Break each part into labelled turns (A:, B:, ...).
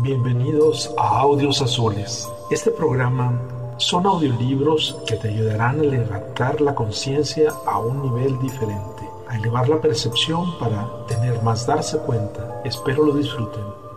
A: Bienvenidos a Audios Azules. Este programa son audiolibros que te ayudarán a levantar la conciencia a un nivel diferente, a elevar la percepción para tener más darse cuenta. Espero lo disfruten.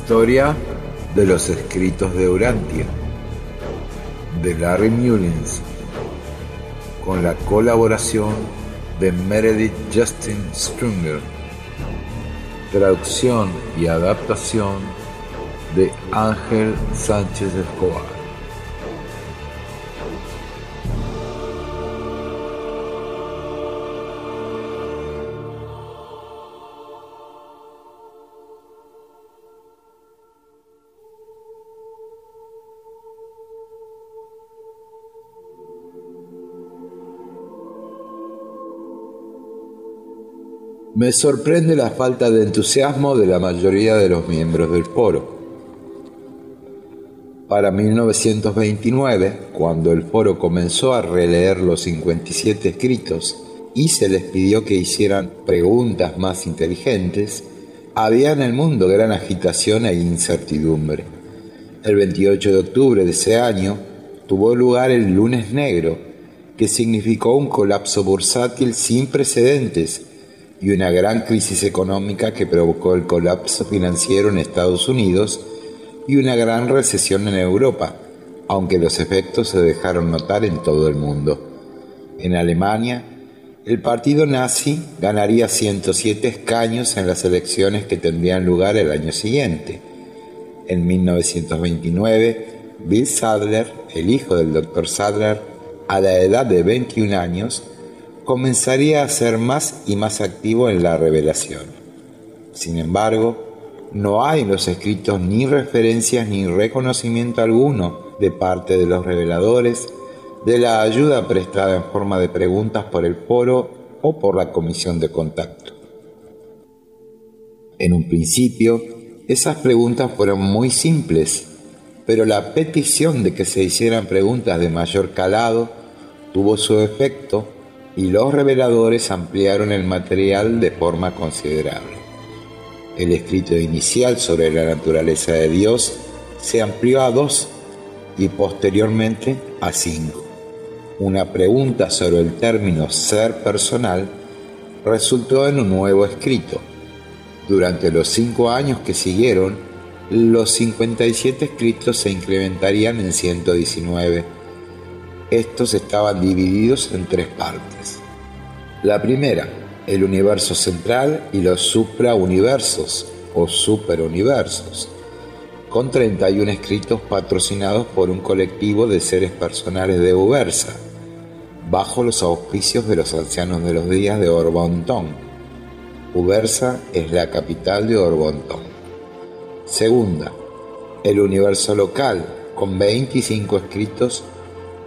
B: Historia de los escritos de Urantia, de Larry Mullins, con la colaboración de Meredith Justin Strunger, traducción y adaptación de Ángel Sánchez Escobar. Me sorprende la falta de entusiasmo de la mayoría de los miembros del foro. Para 1929, cuando el foro comenzó a releer los 57 escritos y se les pidió que hicieran preguntas más inteligentes, había en el mundo gran agitación e incertidumbre. El 28 de octubre de ese año tuvo lugar el lunes negro, que significó un colapso bursátil sin precedentes y una gran crisis económica que provocó el colapso financiero en Estados Unidos y una gran recesión en Europa, aunque los efectos se dejaron notar en todo el mundo. En Alemania, el partido nazi ganaría 107 escaños en las elecciones que tendrían lugar el año siguiente. En 1929, Bill Sadler, el hijo del Dr. Sadler, a la edad de 21 años, comenzaría a ser más y más activo en la revelación. Sin embargo, no hay en los escritos ni referencias ni reconocimiento alguno de parte de los reveladores de la ayuda prestada en forma de preguntas por el foro o por la comisión de contacto. En un principio, esas preguntas fueron muy simples, pero la petición de que se hicieran preguntas de mayor calado tuvo su efecto y los reveladores ampliaron el material de forma considerable. El escrito inicial sobre la naturaleza de Dios se amplió a dos y posteriormente a cinco. Una pregunta sobre el término ser personal resultó en un nuevo escrito. Durante los cinco años que siguieron, los 57 escritos se incrementarían en 119 estos estaban divididos en tres partes. La primera, el universo central y los suprauniversos o superuniversos, con 31 escritos patrocinados por un colectivo de seres personales de Ubersa, bajo los auspicios de los ancianos de los días de Orbontón. Ubersa es la capital de Orbontón. Segunda, el universo local, con 25 escritos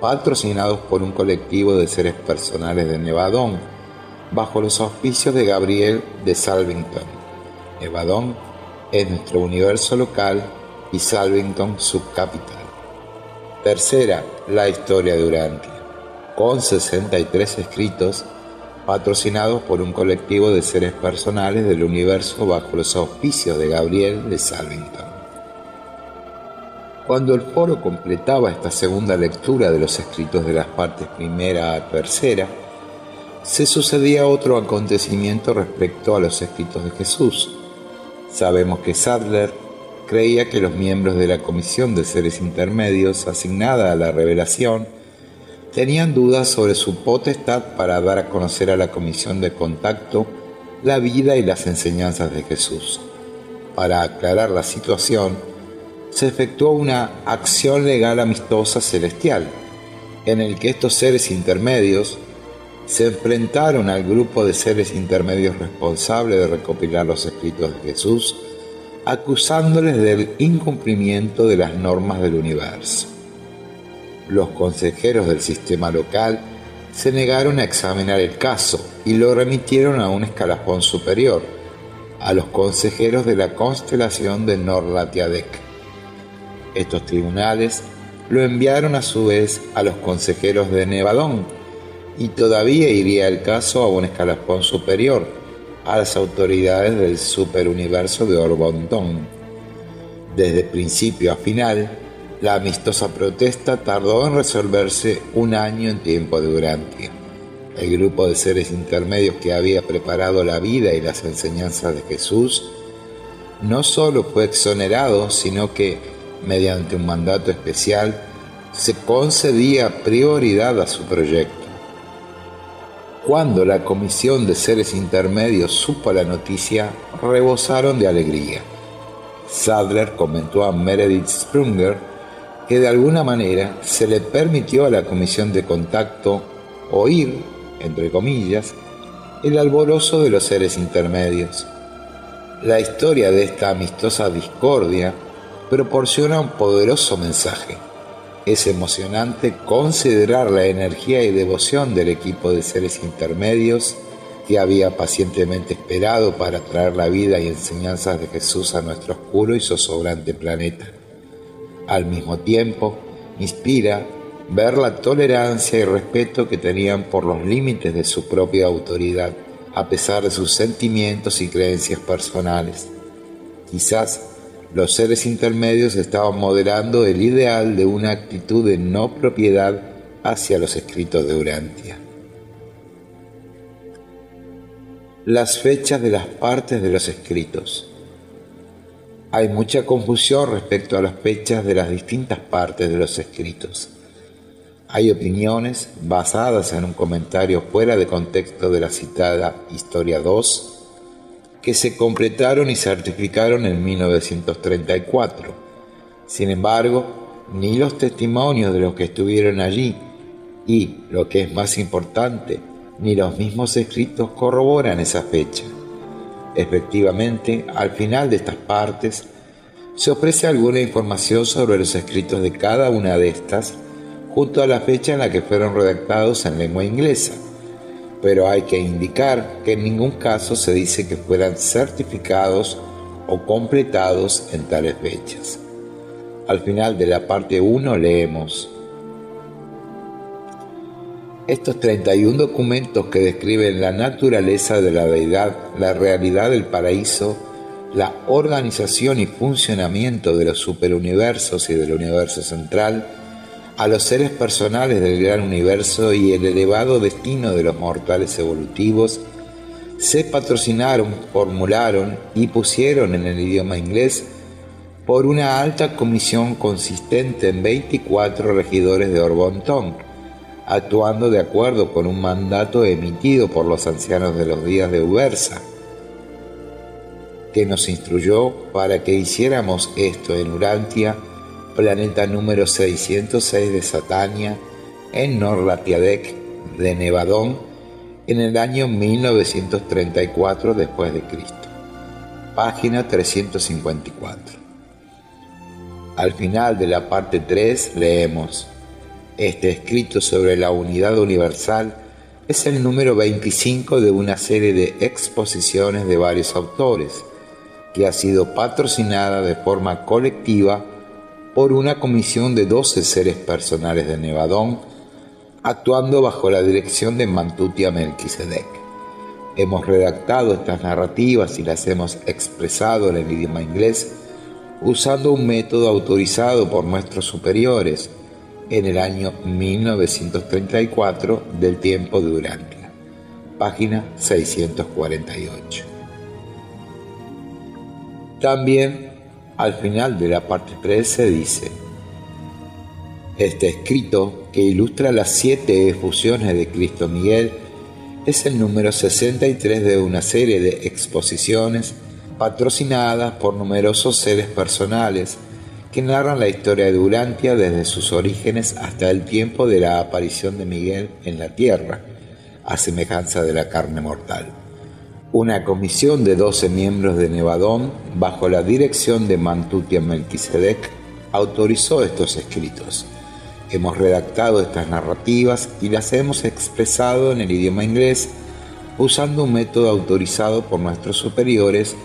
B: patrocinados por un colectivo de seres personales de Nevadón, bajo los auspicios de Gabriel de Salvington. Nevadón es nuestro universo local y Salvington subcapital. Tercera, la historia de Urantia, con 63 escritos patrocinados por un colectivo de seres personales del universo bajo los auspicios de Gabriel de Salvington. Cuando el foro completaba esta segunda lectura de los escritos de las partes primera a tercera, se sucedía otro acontecimiento respecto a los escritos de Jesús. Sabemos que Sadler creía que los miembros de la Comisión de Seres Intermedios asignada a la revelación tenían dudas sobre su potestad para dar a conocer a la Comisión de Contacto la vida y las enseñanzas de Jesús. Para aclarar la situación, se efectuó una acción legal amistosa celestial, en el que estos seres intermedios se enfrentaron al grupo de seres intermedios responsables de recopilar los escritos de Jesús, acusándoles del incumplimiento de las normas del universo. Los consejeros del sistema local se negaron a examinar el caso y lo remitieron a un escalafón superior, a los consejeros de la constelación de Norlatiadec. Estos tribunales lo enviaron a su vez a los consejeros de Nevadón, y todavía iría el caso a un escalafón superior, a las autoridades del superuniverso de Orbontón. Desde principio a final, la amistosa protesta tardó en resolverse un año en tiempo de Durantia. El grupo de seres intermedios que había preparado la vida y las enseñanzas de Jesús no solo fue exonerado, sino que, mediante un mandato especial, se concedía prioridad a su proyecto. Cuando la comisión de seres intermedios supo la noticia, rebosaron de alegría. Sadler comentó a Meredith Sprunger que de alguna manera se le permitió a la comisión de contacto oír, entre comillas, el alborozo de los seres intermedios. La historia de esta amistosa discordia proporciona un poderoso mensaje es emocionante considerar la energía y devoción del equipo de seres intermedios que había pacientemente esperado para traer la vida y enseñanzas de Jesús a nuestro oscuro y zozobrante planeta. Al mismo tiempo, inspira ver la tolerancia y respeto que tenían por los límites de su propia autoridad, a pesar de sus sentimientos y creencias personales. Quizás los seres intermedios estaban moderando el ideal de una actitud de no propiedad hacia los escritos de Urantia. Las fechas de las partes de los escritos. Hay mucha confusión respecto a las fechas de las distintas partes de los escritos. Hay opiniones basadas en un comentario fuera de contexto de la citada Historia 2 que se completaron y certificaron en 1934. Sin embargo, ni los testimonios de los que estuvieron allí y, lo que es más importante, ni los mismos escritos corroboran esa fecha. Efectivamente, al final de estas partes, se ofrece alguna información sobre los escritos de cada una de estas, junto a la fecha en la que fueron redactados en lengua inglesa pero hay que indicar que en ningún caso se dice que fueran certificados o completados en tales fechas. Al final de la parte 1 leemos, estos 31 documentos que describen la naturaleza de la deidad, la realidad del paraíso, la organización y funcionamiento de los superuniversos y del universo central, a los seres personales del gran universo y el elevado destino de los mortales evolutivos, se patrocinaron, formularon y pusieron en el idioma inglés por una alta comisión consistente en 24 regidores de Orbontón, actuando de acuerdo con un mandato emitido por los ancianos de los días de Ubersa, que nos instruyó para que hiciéramos esto en Urantia planeta número 606 de Satania, en Norlatiadec de Nevadón, en el año 1934 después de Cristo. Página 354. Al final de la parte 3 leemos, este escrito sobre la unidad universal es el número 25 de una serie de exposiciones de varios autores, que ha sido patrocinada de forma colectiva por una comisión de 12 seres personales de Nevadón, actuando bajo la dirección de Mantutia Melquisedec. Hemos redactado estas narrativas y las hemos expresado en el idioma inglés usando un método autorizado por nuestros superiores en el año 1934 del tiempo de Urantia, página 648. También al final de la parte 3 se dice, este escrito que ilustra las siete efusiones de Cristo Miguel es el número 63 de una serie de exposiciones patrocinadas por numerosos seres personales que narran la historia de Urantia desde sus orígenes hasta el tiempo de la aparición de Miguel en la tierra, a semejanza de la carne mortal. Una comisión de 12 miembros de Nevadón, bajo la dirección de Mantutia Melquisedec, autorizó estos escritos. Hemos redactado estas narrativas y las hemos expresado en el idioma inglés usando un método autorizado por nuestros superiores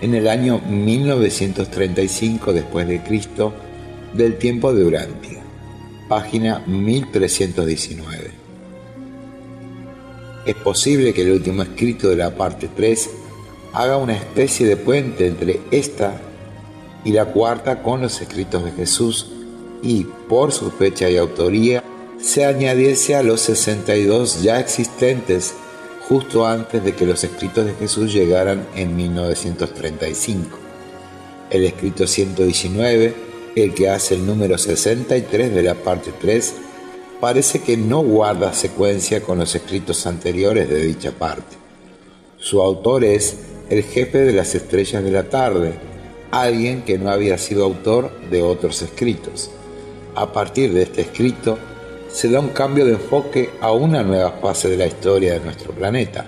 B: en el año 1935 después de Cristo del tiempo de Urantia, página 1319. Es posible que el último escrito de la parte 3 haga una especie de puente entre esta y la cuarta con los escritos de Jesús y, por su fecha y autoría, se añadiese a los 62 ya existentes justo antes de que los escritos de Jesús llegaran en 1935. El escrito 119, el que hace el número 63 de la parte 3, parece que no guarda secuencia con los escritos anteriores de dicha parte. Su autor es el jefe de las estrellas de la tarde, alguien que no había sido autor de otros escritos. A partir de este escrito, se da un cambio de enfoque a una nueva fase de la historia de nuestro planeta,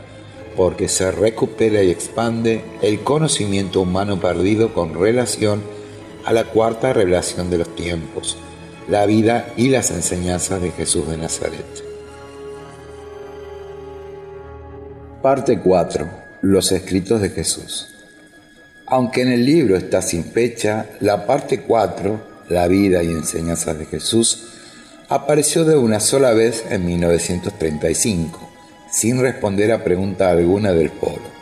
B: porque se recupera y expande el conocimiento humano perdido con relación a la cuarta revelación de los tiempos, la vida y las enseñanzas de Jesús de Nazaret. Parte 4. Los escritos de Jesús. Aunque en el libro está sin fecha, la parte 4, la vida y enseñanzas de Jesús, apareció de una sola vez en 1935, sin responder a pregunta alguna del foro.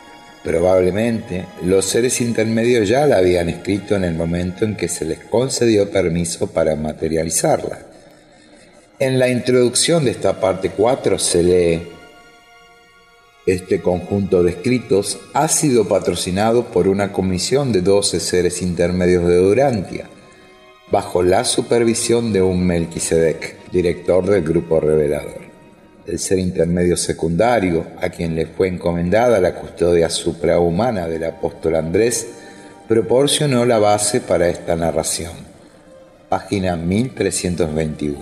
B: Probablemente los seres intermedios ya la habían escrito en el momento en que se les concedió permiso para materializarla. En la introducción de esta parte 4 se lee, este conjunto de escritos ha sido patrocinado por una comisión de 12 seres intermedios de Durantia, bajo la supervisión de un Melquisedec, director del grupo revelador. El ser intermedio secundario, a quien le fue encomendada la custodia suprahumana del apóstol Andrés, proporcionó la base para esta narración. Página 1321.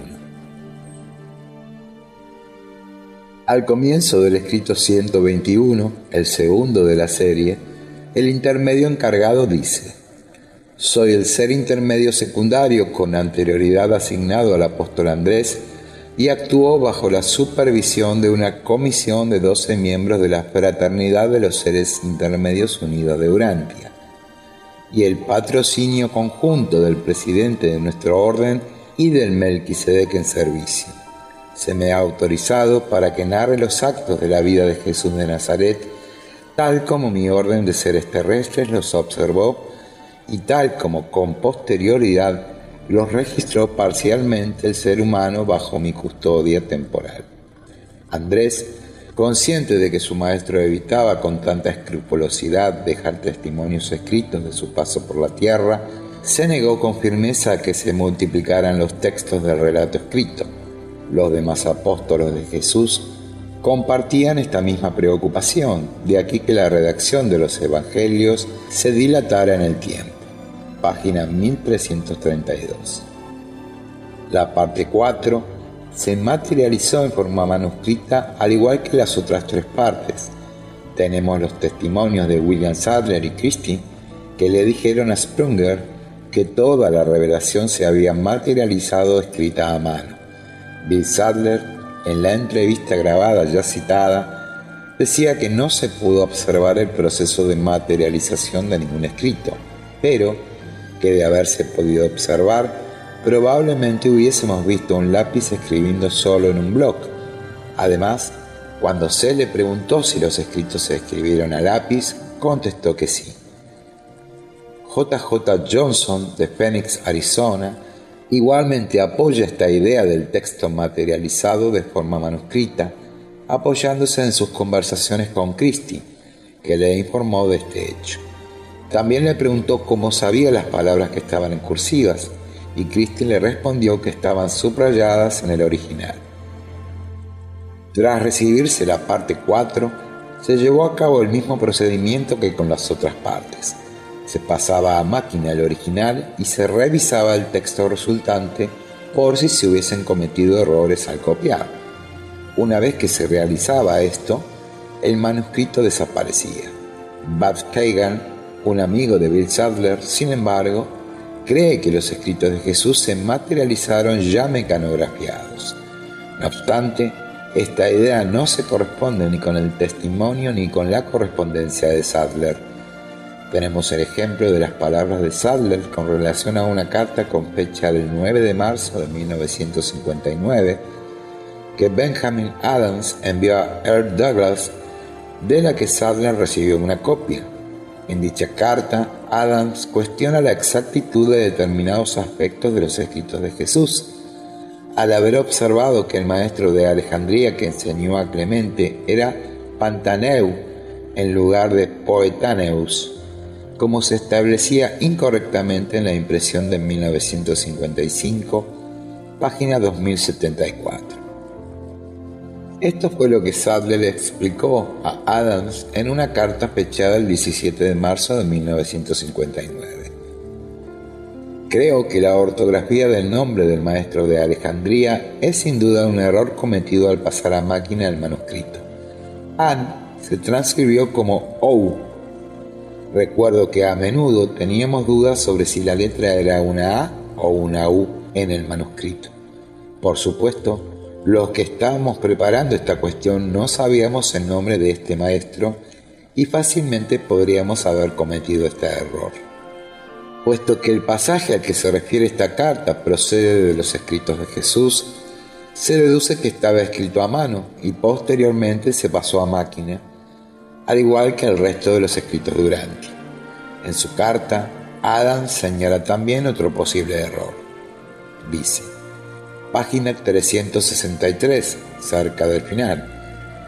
B: Al comienzo del escrito 121, el segundo de la serie, el intermedio encargado dice, soy el ser intermedio secundario con anterioridad asignado al apóstol Andrés y actuó bajo la supervisión de una comisión de 12 miembros de la Fraternidad de los Seres Intermedios Unidos de Urantia y el patrocinio conjunto del presidente de nuestro orden y del Melquisedec en servicio. Se me ha autorizado para que narre los actos de la vida de Jesús de Nazaret, tal como mi orden de seres terrestres los observó y tal como con posterioridad los registró parcialmente el ser humano bajo mi custodia temporal. Andrés, consciente de que su maestro evitaba con tanta escrupulosidad dejar testimonios escritos de su paso por la tierra, se negó con firmeza a que se multiplicaran los textos del relato escrito. Los demás apóstolos de Jesús compartían esta misma preocupación, de aquí que la redacción de los evangelios se dilatara en el tiempo página 1332. La parte 4 se materializó en forma manuscrita al igual que las otras tres partes. Tenemos los testimonios de William Sadler y Christie que le dijeron a Sprunger que toda la revelación se había materializado escrita a mano. Bill Sadler, en la entrevista grabada ya citada, decía que no se pudo observar el proceso de materialización de ningún escrito, pero que de haberse podido observar, probablemente hubiésemos visto un lápiz escribiendo solo en un bloc. Además, cuando se le preguntó si los escritos se escribieron a lápiz, contestó que sí. JJ Johnson de Phoenix, Arizona, igualmente apoya esta idea del texto materializado de forma manuscrita, apoyándose en sus conversaciones con Christie, que le informó de este hecho. También le preguntó cómo sabía las palabras que estaban en cursivas, y Christie le respondió que estaban subrayadas en el original. Tras recibirse la parte 4, se llevó a cabo el mismo procedimiento que con las otras partes. Se pasaba a máquina el original y se revisaba el texto resultante por si se hubiesen cometido errores al copiar. Una vez que se realizaba esto, el manuscrito desaparecía. Babs Kagan, un amigo de Bill Sadler, sin embargo, cree que los escritos de Jesús se materializaron ya mecanografiados. No obstante, esta idea no se corresponde ni con el testimonio ni con la correspondencia de Sadler. Tenemos el ejemplo de las palabras de Sadler con relación a una carta con fecha del 9 de marzo de 1959 que Benjamin Adams envió a Earl Douglas de la que Sadler recibió una copia. En dicha carta, Adams cuestiona la exactitud de determinados aspectos de los escritos de Jesús. Al haber observado que el maestro de Alejandría que enseñó a Clemente era Pantaneu en lugar de Poetaneus, como se establecía incorrectamente en la impresión de 1955, página 2074. Esto fue lo que Sadler le explicó a Adams en una carta fechada el 17 de marzo de 1959. Creo que la ortografía del nombre del maestro de Alejandría es sin duda un error cometido al pasar a máquina el manuscrito. An se transcribió como OU. Recuerdo que a menudo teníamos dudas sobre si la letra era una A o una U en el manuscrito. Por supuesto, los que estábamos preparando esta cuestión no sabíamos el nombre de este maestro y fácilmente podríamos haber cometido este error. Puesto que el pasaje al que se refiere esta carta procede de los escritos de Jesús, se deduce que estaba escrito a mano y posteriormente se pasó a máquina, al igual que el resto de los escritos de Urantia. En su carta, Adam señala también otro posible error. Dice, página 363, cerca del final.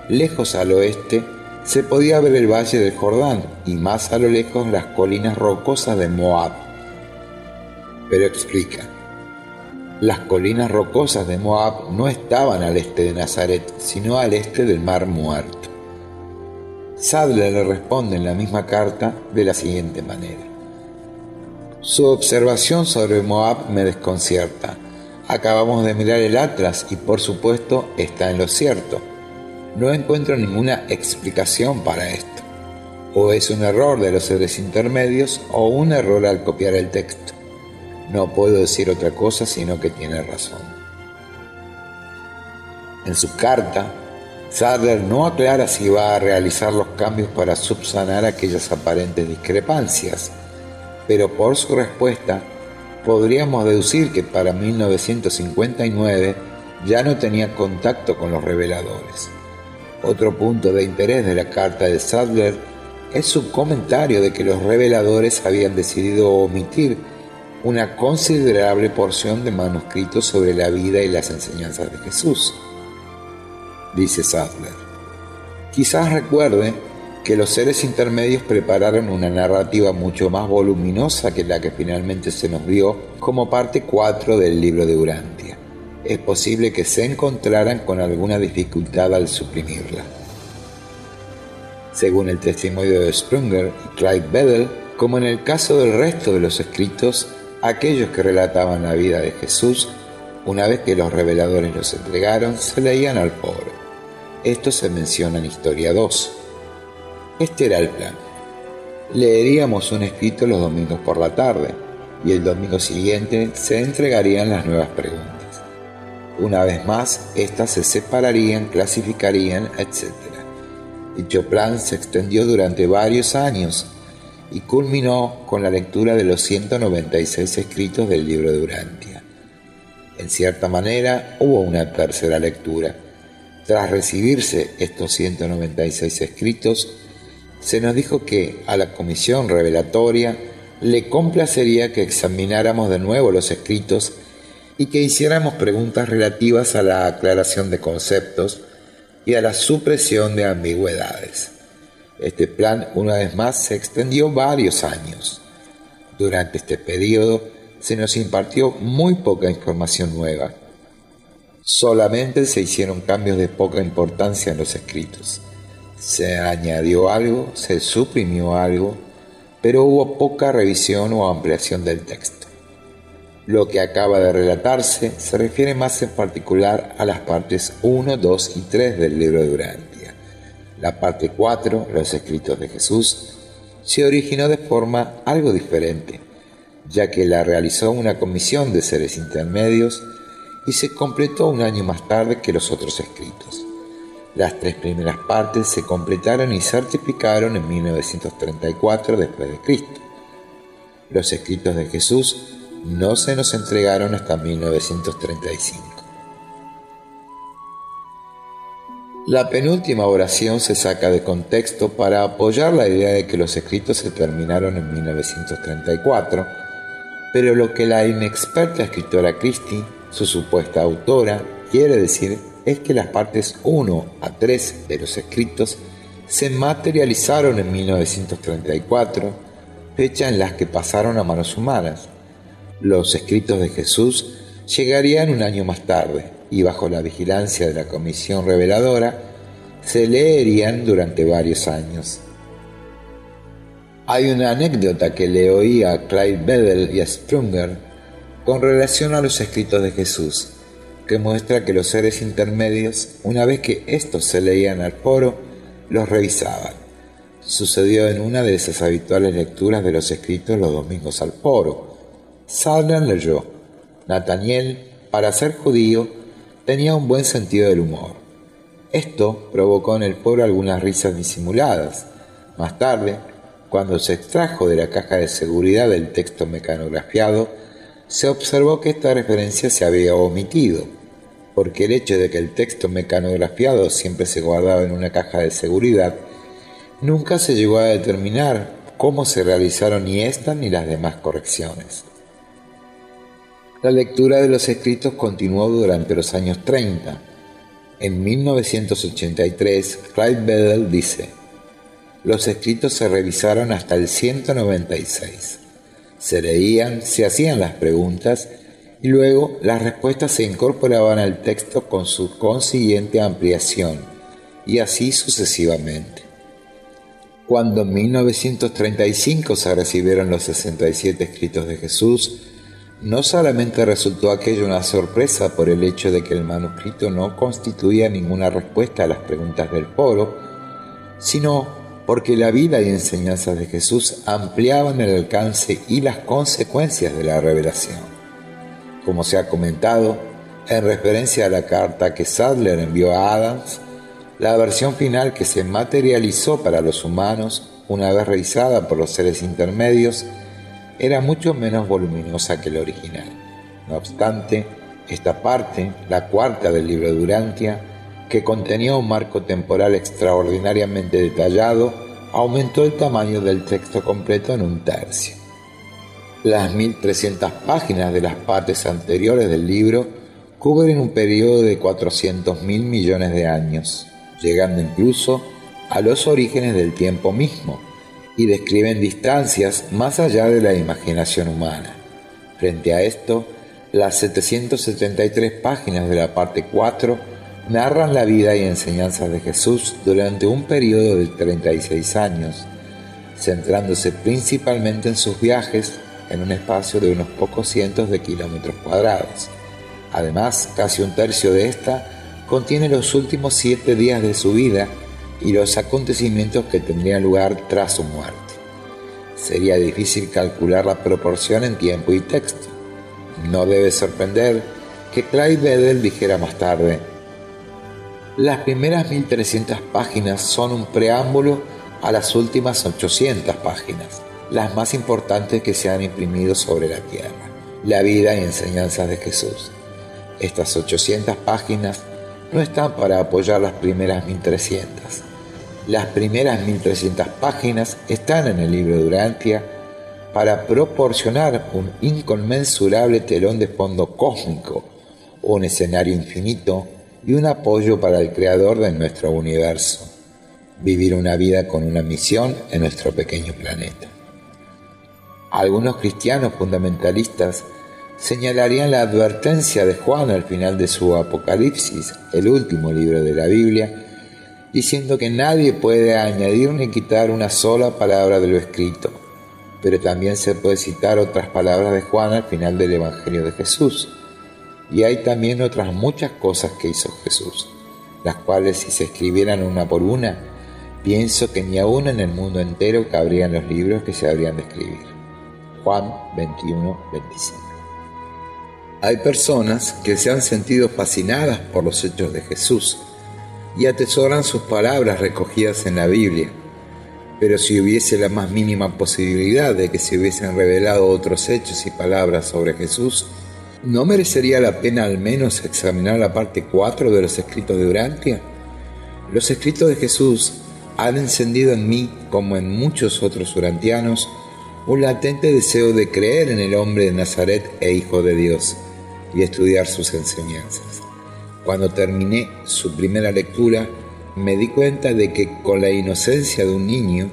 B: Lejos al oeste se podía ver el valle del Jordán y más a lo lejos las colinas rocosas de Moab. Pero explica, las colinas rocosas de Moab no estaban al este de Nazaret, sino al este del Mar Muerto. Sadler le responde en la misma carta de la siguiente manera. Su observación sobre Moab me desconcierta Acabamos de mirar el Atlas y por supuesto está en lo cierto. No encuentro ninguna explicación para esto. O es un error de los seres intermedios o un error al copiar el texto. No puedo decir otra cosa sino que tiene razón. En su carta, Sadler no aclara si va a realizar los cambios para subsanar aquellas aparentes discrepancias, pero por su respuesta podríamos deducir que para 1959 ya no tenía contacto con los reveladores. Otro punto de interés de la carta de Sadler es su comentario de que los reveladores habían decidido omitir una considerable porción de manuscritos sobre la vida y las enseñanzas de Jesús. Dice Sadler. Quizás recuerde que los seres intermedios prepararon una narrativa mucho más voluminosa que la que finalmente se nos dio como parte 4 del libro de Urantia. Es posible que se encontraran con alguna dificultad al suprimirla. Según el testimonio de Sprunger y Clyde Bedell, como en el caso del resto de los escritos, aquellos que relataban la vida de Jesús, una vez que los reveladores los entregaron, se leían al foro. Esto se menciona en Historia 2. Este era el plan. Leeríamos un escrito los domingos por la tarde y el domingo siguiente se entregarían las nuevas preguntas. Una vez más, éstas se separarían, clasificarían, etc. Dicho plan se extendió durante varios años y culminó con la lectura de los 196 escritos del libro de Urantia. En cierta manera, hubo una tercera lectura. Tras recibirse estos 196 escritos, se nos dijo que a la comisión revelatoria le complacería que examináramos de nuevo los escritos y que hiciéramos preguntas relativas a la aclaración de conceptos y a la supresión de ambigüedades. Este plan, una vez más, se extendió varios años. Durante este periodo se nos impartió muy poca información nueva. Solamente se hicieron cambios de poca importancia en los escritos. Se añadió algo, se suprimió algo, pero hubo poca revisión o ampliación del texto. Lo que acaba de relatarse se refiere más en particular a las partes 1, 2 y 3 del libro de Durantia. La parte 4, los escritos de Jesús, se originó de forma algo diferente, ya que la realizó una comisión de seres intermedios y se completó un año más tarde que los otros escritos. Las tres primeras partes se completaron y certificaron en 1934 después de Cristo. Los escritos de Jesús no se nos entregaron hasta 1935. La penúltima oración se saca de contexto para apoyar la idea de que los escritos se terminaron en 1934, pero lo que la inexperta escritora Christie, su supuesta autora, quiere decir es que las partes 1 a 3 de los escritos se materializaron en 1934, fecha en las que pasaron a manos humanas. Los escritos de Jesús llegarían un año más tarde y bajo la vigilancia de la Comisión Reveladora se leerían durante varios años. Hay una anécdota que le oí a Clyde Bedell y a Sprunger con relación a los escritos de Jesús, que muestra que los seres intermedios, una vez que estos se leían al foro, los revisaban. Sucedió en una de esas habituales lecturas de los escritos los domingos al foro, Sadler leyó, Nathaniel, para ser judío, tenía un buen sentido del humor. Esto provocó en el pueblo algunas risas disimuladas. Más tarde, cuando se extrajo de la caja de seguridad del texto mecanografiado, se observó que esta referencia se había omitido, porque el hecho de que el texto mecanografiado siempre se guardaba en una caja de seguridad, nunca se llegó a determinar cómo se realizaron ni esta ni las demás correcciones. La lectura de los escritos continuó durante los años 30. En 1983, Clyde Bedell dice, los escritos se revisaron hasta el 196. Se leían, se hacían las preguntas y luego las respuestas se incorporaban al texto con su consiguiente ampliación, y así sucesivamente. Cuando en 1935 se recibieron los 67 escritos de Jesús, no solamente resultó aquello una sorpresa por el hecho de que el manuscrito no constituía ninguna respuesta a las preguntas del foro, sino porque la vida y enseñanzas de Jesús ampliaban el alcance y las consecuencias de la revelación. Como se ha comentado, en referencia a la carta que Sadler envió a Adams, la versión final que se materializó para los humanos, una vez revisada por los seres intermedios, era mucho menos voluminosa que la original. No obstante, esta parte, la cuarta del libro de Durantia, que contenía un marco temporal extraordinariamente detallado, aumentó el tamaño del texto completo en un tercio. Las 1300 páginas de las partes anteriores del libro cubren un periodo de 400.000 millones de años, llegando incluso a los orígenes del tiempo mismo, y describen distancias más allá de la imaginación humana. Frente a esto, las 773 páginas de la parte 4 narran la vida y enseñanzas de Jesús durante un periodo de 36 años, centrándose principalmente en sus viajes en un espacio de unos pocos cientos de kilómetros cuadrados. Además, casi un tercio de esta contiene los últimos siete días de su vida y los acontecimientos que tendrían lugar tras su muerte. Sería difícil calcular la proporción en tiempo y texto. No debe sorprender que Clyde Bedell dijera más tarde, las primeras 1300 páginas son un preámbulo a las últimas 800 páginas, las más importantes que se han imprimido sobre la tierra, la vida y enseñanzas de Jesús. Estas 800 páginas no están para apoyar las primeras 1300 las primeras 1300 páginas están en el libro de Durantia para proporcionar un inconmensurable telón de fondo cósmico, un escenario infinito y un apoyo para el creador de nuestro universo. Vivir una vida con una misión en nuestro pequeño planeta. Algunos cristianos fundamentalistas señalarían la advertencia de Juan al final de su Apocalipsis, el último libro de la Biblia, diciendo que nadie puede añadir ni quitar una sola palabra de lo escrito, pero también se puede citar otras palabras de Juan al final del Evangelio de Jesús. Y hay también otras muchas cosas que hizo Jesús, las cuales si se escribieran una por una, pienso que ni aún en el mundo entero cabrían los libros que se habrían de escribir. Juan 21, 25. Hay personas que se han sentido fascinadas por los hechos de Jesús y atesoran sus palabras recogidas en la Biblia. Pero si hubiese la más mínima posibilidad de que se hubiesen revelado otros hechos y palabras sobre Jesús, ¿no merecería la pena al menos examinar la parte 4 de los escritos de Urantia? Los escritos de Jesús han encendido en mí, como en muchos otros urantianos, un latente deseo de creer en el hombre de Nazaret e Hijo de Dios y estudiar sus enseñanzas. Cuando terminé su primera lectura, me di cuenta de que con la inocencia de un niño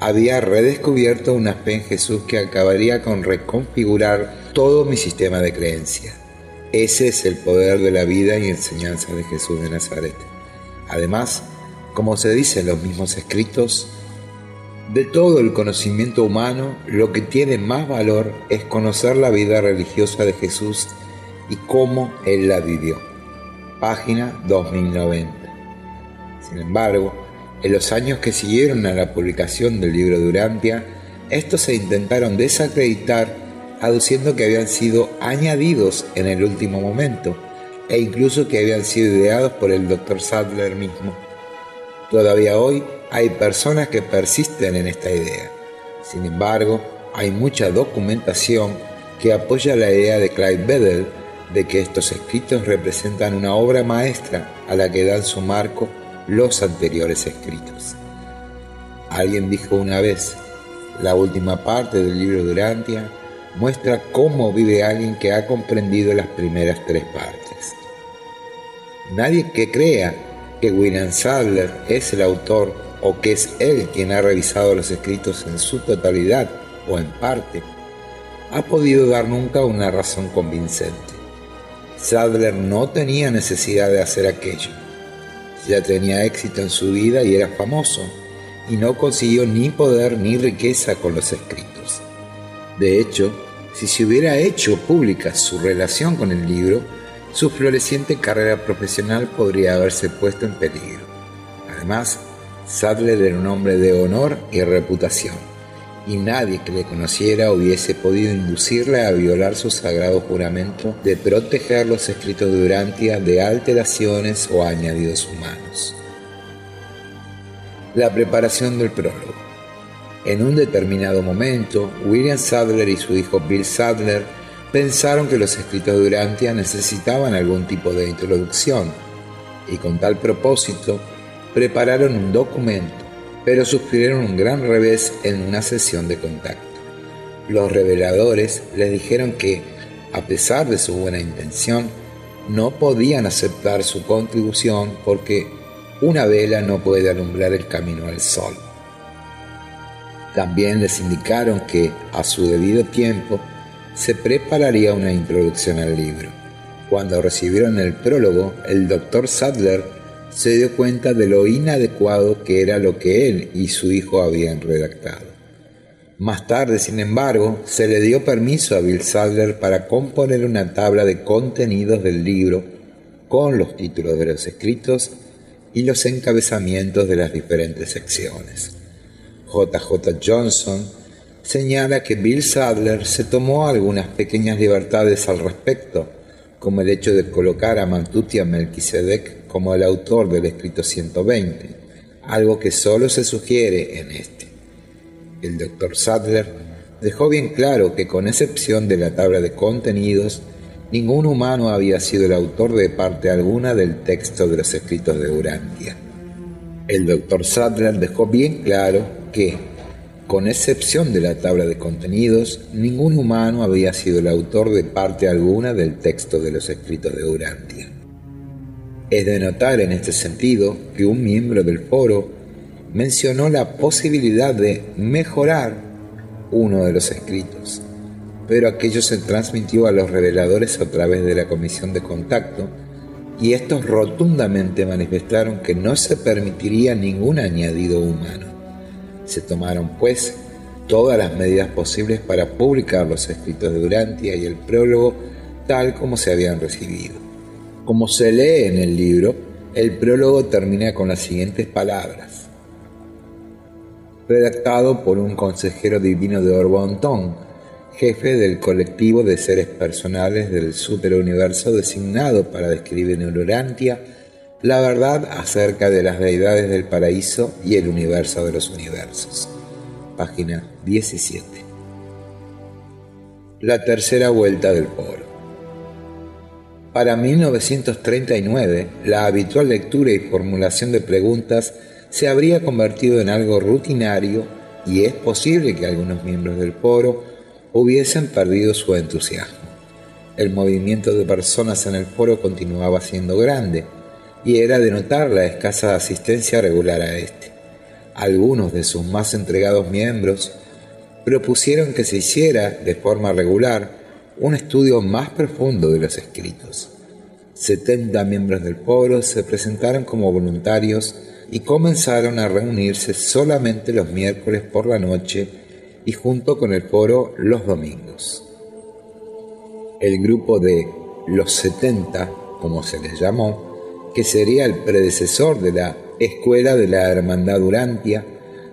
B: había redescubierto una fe en Jesús que acabaría con reconfigurar todo mi sistema de creencia. Ese es el poder de la vida y enseñanza de Jesús de Nazaret. Además, como se dice en los mismos escritos, de todo el conocimiento humano, lo que tiene más valor es conocer la vida religiosa de Jesús y cómo Él la vivió. Página 2090. Sin embargo, en los años que siguieron a la publicación del libro de Urantia, estos se intentaron desacreditar aduciendo que habían sido añadidos en el último momento e incluso que habían sido ideados por el Dr. Sadler mismo. Todavía hoy hay personas que persisten en esta idea. Sin embargo, hay mucha documentación que apoya la idea de Clyde Bedell de que estos escritos representan una obra maestra a la que dan su marco los anteriores escritos. Alguien dijo una vez, la última parte del libro de muestra cómo vive alguien que ha comprendido las primeras tres partes. Nadie que crea que William Sadler es el autor o que es él quien ha revisado los escritos en su totalidad o en parte, ha podido dar nunca una razón convincente. Sadler no tenía necesidad de hacer aquello. Ya tenía éxito en su vida y era famoso, y no consiguió ni poder ni riqueza con los escritos. De hecho, si se hubiera hecho pública su relación con el libro, su floreciente carrera profesional podría haberse puesto en peligro. Además, Sadler era un hombre de honor y reputación y nadie que le conociera hubiese podido inducirle a violar su sagrado juramento de proteger los escritos de Urantia de alteraciones o añadidos humanos. La preparación del prólogo. En un determinado momento, William Sadler y su hijo Bill Sadler pensaron que los escritos de Urantia necesitaban algún tipo de introducción y con tal propósito prepararon un documento pero sufrieron un gran revés en una sesión de contacto. Los reveladores les dijeron que, a pesar de su buena intención, no podían aceptar su contribución porque una vela no puede alumbrar el camino al sol. También les indicaron que, a su debido tiempo, se prepararía una introducción al libro. Cuando recibieron el prólogo, el doctor Sadler se dio cuenta de lo inadecuado que era lo que él y su hijo habían redactado. Más tarde, sin embargo, se le dio permiso a Bill Sadler para componer una tabla de contenidos del libro con los títulos de los escritos y los encabezamientos de las diferentes secciones. JJ Johnson señala que Bill Sadler se tomó algunas pequeñas libertades al respecto, como el hecho de colocar a Mantutia Melquisedec como el autor del escrito 120, algo que solo se sugiere en este. El doctor Sadler dejó bien claro que con excepción de la tabla de contenidos, ningún humano había sido el autor de parte alguna del texto de los escritos de Urantia. El doctor Sadler dejó bien claro que, Con excepción de la tabla de contenidos, ningún humano había sido el autor de parte alguna del texto de los escritos de Urantia. Es de notar en este sentido que un miembro del foro mencionó la posibilidad de mejorar uno de los escritos, pero aquello se transmitió a los reveladores a través de la comisión de contacto y estos rotundamente manifestaron que no se permitiría ningún añadido humano. Se tomaron, pues, todas las medidas posibles para publicar los escritos de Durantia y el prólogo tal como se habían recibido. Como se lee en el libro, el prólogo termina con las siguientes palabras. Redactado por un consejero divino de Orbontón, jefe del colectivo de seres personales del superuniverso designado para describir en Urantia la verdad acerca de las deidades del paraíso y el universo de los universos. Página 17. La tercera vuelta del polo. Para 1939, la habitual lectura y formulación de preguntas se habría convertido en algo rutinario y es posible que algunos miembros del foro hubiesen perdido su entusiasmo. El movimiento de personas en el foro continuaba siendo grande y era de notar la escasa asistencia regular a este. Algunos de sus más entregados miembros propusieron que se hiciera de forma regular un estudio más profundo de los escritos. 70 miembros del foro se presentaron como voluntarios y comenzaron a reunirse solamente los miércoles por la noche y junto con el foro los domingos. El grupo de los 70, como se les llamó, que sería el predecesor de la Escuela de la Hermandad Durantia,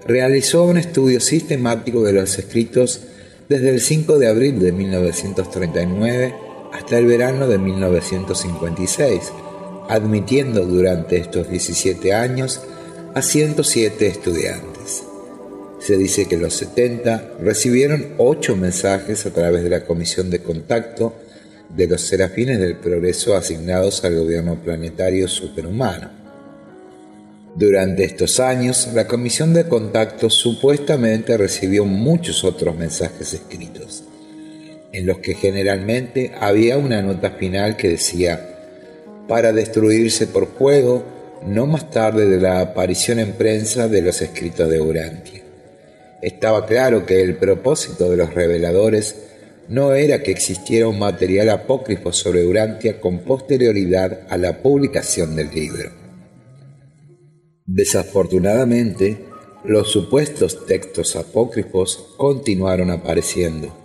B: realizó un estudio sistemático de los escritos desde el 5 de abril de 1939 hasta el verano de 1956, admitiendo durante estos 17 años a 107 estudiantes. Se dice que los 70 recibieron 8 mensajes a través de la Comisión de Contacto de los Serafines del Progreso asignados al gobierno planetario superhumano. Durante estos años, la Comisión de Contacto supuestamente recibió muchos otros mensajes escritos, en los que generalmente había una nota final que decía, para destruirse por fuego, no más tarde de la aparición en prensa de los escritos de Urantia. Estaba claro que el propósito de los reveladores no era que existiera un material apócrifo sobre Urantia con posterioridad a la publicación del libro. Desafortunadamente, los supuestos textos apócrifos continuaron apareciendo.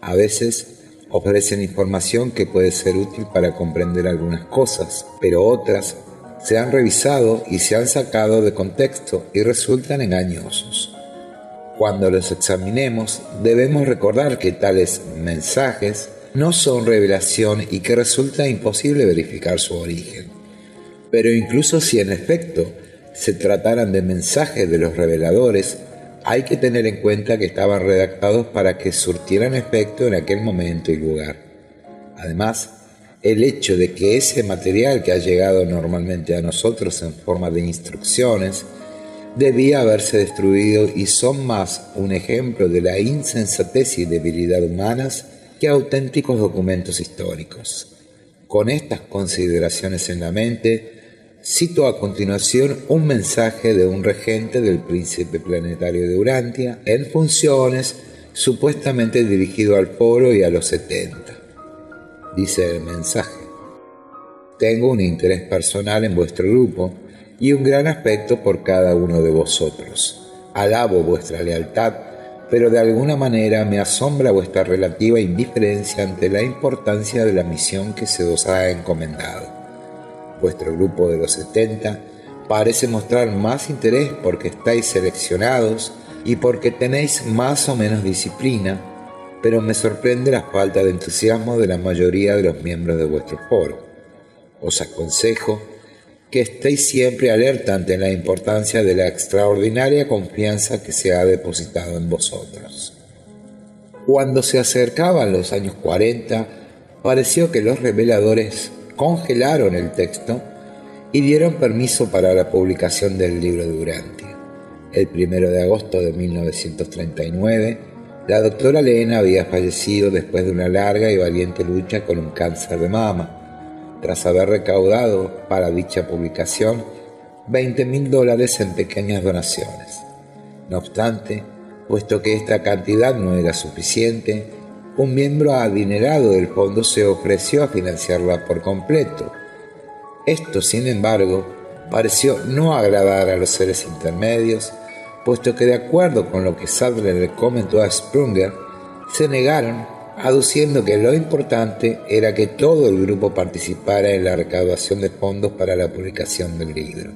B: A veces ofrecen información que puede ser útil para comprender algunas cosas, pero otras se han revisado y se han sacado de contexto y resultan engañosos. Cuando los examinemos, debemos recordar que tales mensajes no son revelación y que resulta imposible verificar su origen. Pero incluso si en efecto se trataran de mensajes de los reveladores, hay que tener en cuenta que estaban redactados para que surtieran efecto en aquel momento y lugar. Además, el hecho de que ese material que ha llegado normalmente a nosotros en forma de instrucciones debía haberse destruido y son más un ejemplo de la insensatez y debilidad humanas que auténticos documentos históricos. Con estas consideraciones en la mente, cito a continuación un mensaje de un regente del príncipe planetario de Urantia en funciones supuestamente dirigido al foro y a los 70 dice el mensaje. Tengo un interés personal en vuestro grupo y un gran afecto por cada uno de vosotros. Alabo vuestra lealtad, pero de alguna manera me asombra vuestra relativa indiferencia ante la importancia de la misión que se os ha encomendado. Vuestro grupo de los 70 parece mostrar más interés porque estáis seleccionados y porque tenéis más o menos disciplina pero me sorprende la falta de entusiasmo de la mayoría de los miembros de vuestro foro. Os aconsejo que estéis siempre alerta ante la importancia de la extraordinaria confianza que se ha depositado en vosotros. Cuando se acercaban los años 40, pareció que los reveladores congelaron el texto y dieron permiso para la publicación del libro de Urantia. El primero de agosto de 1939, la doctora Lena había fallecido después de una larga y valiente lucha con un cáncer de mama, tras haber recaudado para dicha publicación 20 mil dólares en pequeñas donaciones. No obstante, puesto que esta cantidad no era suficiente, un miembro adinerado del fondo se ofreció a financiarla por completo. Esto, sin embargo, pareció no agradar a los seres intermedios puesto que de acuerdo con lo que Sadler le comentó a Sprunger, se negaron, aduciendo que lo importante era que todo el grupo participara en la recaudación de fondos para la publicación del libro.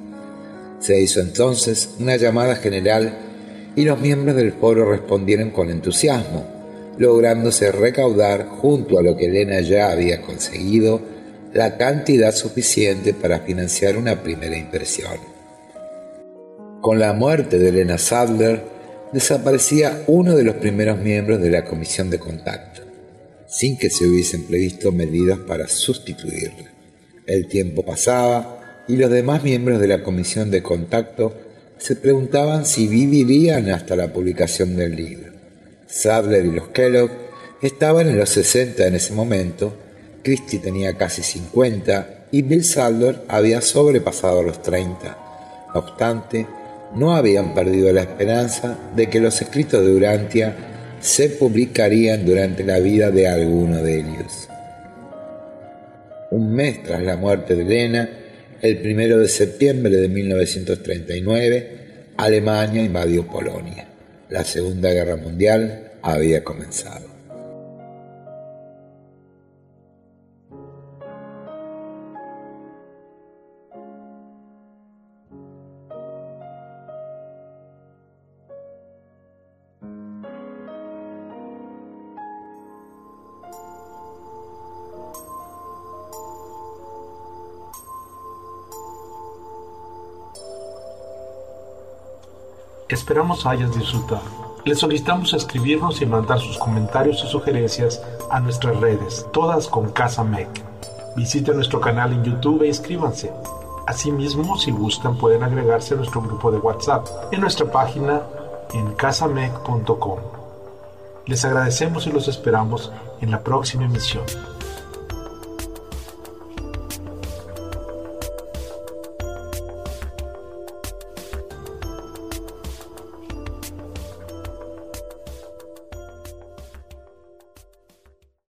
B: Se hizo entonces una llamada general y los miembros del foro respondieron con entusiasmo, lográndose recaudar, junto a lo que Elena ya había conseguido, la cantidad suficiente para financiar una primera impresión. Con la muerte de Elena Sadler, desaparecía uno de los primeros miembros de la comisión de contacto, sin que se hubiesen previsto medidas para sustituirla. El tiempo pasaba y los demás miembros de la comisión de contacto se preguntaban si vivirían hasta la publicación del libro. Sadler y los Kellogg estaban en los 60 en ese momento, Christie tenía casi 50 y Bill Sadler había sobrepasado los 30. No obstante, no habían perdido la esperanza de que los escritos de Urantia se publicarían durante la vida de alguno de ellos. Un mes tras la muerte de Elena, el primero de septiembre de 1939, Alemania invadió Polonia. La Segunda Guerra Mundial había comenzado.
A: Esperamos hayas disfrutado. Les solicitamos escribirnos y mandar sus comentarios y sugerencias a nuestras redes, todas con Casa Mec. Visiten nuestro canal en YouTube e inscríbanse. Asimismo, si gustan, pueden agregarse a nuestro grupo de WhatsApp en nuestra página en casamec.com. Les agradecemos y los esperamos en la próxima emisión.